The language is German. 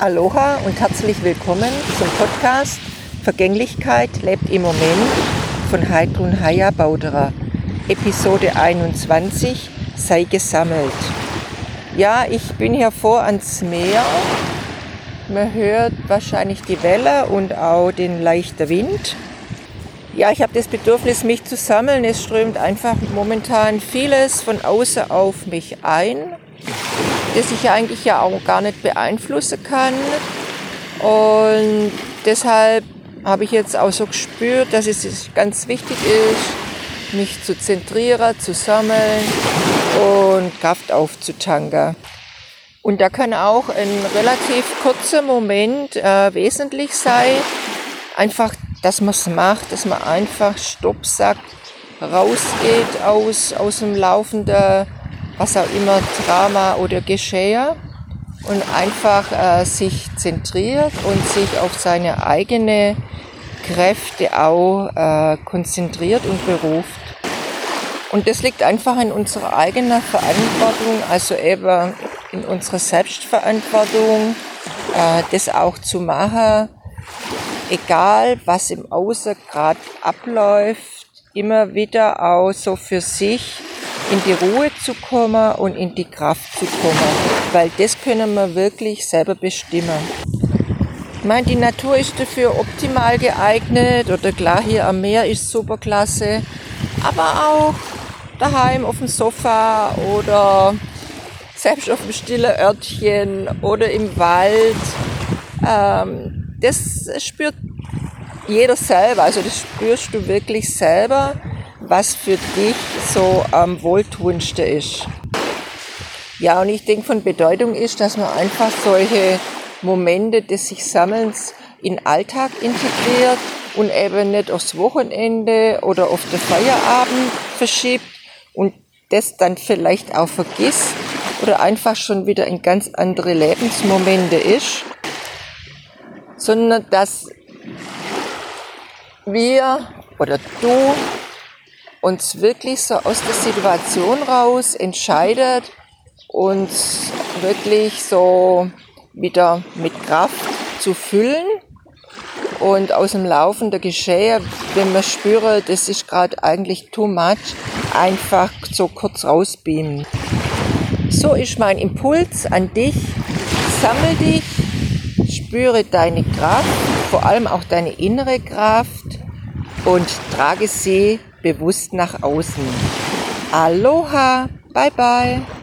Aloha und herzlich willkommen zum Podcast Vergänglichkeit lebt im Moment von Heidrun Haya Bauderer. Episode 21 Sei gesammelt. Ja, ich bin hier vor ans Meer. Man hört wahrscheinlich die Welle und auch den leichten Wind. Ja, ich habe das Bedürfnis, mich zu sammeln. Es strömt einfach momentan vieles von außen auf mich ein das ich eigentlich ja auch gar nicht beeinflussen kann. Und deshalb habe ich jetzt auch so gespürt, dass es ganz wichtig ist, mich zu zentrieren, zu sammeln und Kraft aufzutanken. Und da kann auch ein relativ kurzer Moment äh, wesentlich sein. Einfach, dass man es macht, dass man einfach Stopp sagt, rausgeht aus, aus dem laufenden was auch immer, Drama oder Geschehe und einfach äh, sich zentriert und sich auf seine eigene Kräfte auch äh, konzentriert und beruft. Und das liegt einfach in unserer eigenen Verantwortung, also eben in unserer Selbstverantwortung, äh, das auch zu machen, egal was im Außen gerade abläuft, immer wieder auch so für sich in die Ruhe zu kommen und in die Kraft zu kommen, weil das können wir wirklich selber bestimmen. Ich meine, die Natur ist dafür optimal geeignet oder klar hier am Meer ist super klasse, aber auch daheim auf dem Sofa oder selbst auf dem stillen Örtchen oder im Wald. Ähm, das spürt jeder selber, also das spürst du wirklich selber was für dich so am wohltuendsten ist. Ja, und ich denke, von Bedeutung ist, dass man einfach solche Momente des sich Sammelns in Alltag integriert und eben nicht aufs Wochenende oder auf den Feierabend verschiebt und das dann vielleicht auch vergisst oder einfach schon wieder in ganz andere Lebensmomente ist, sondern dass wir oder du uns wirklich so aus der Situation raus entscheidet, uns wirklich so wieder mit Kraft zu füllen und aus dem Laufen der Geschehe, wenn man spüre, das ist gerade eigentlich too much, einfach so kurz rausbeamen. So ist mein Impuls an dich. Sammel dich, spüre deine Kraft, vor allem auch deine innere Kraft und trage sie bewusst nach außen. Aloha, bye bye.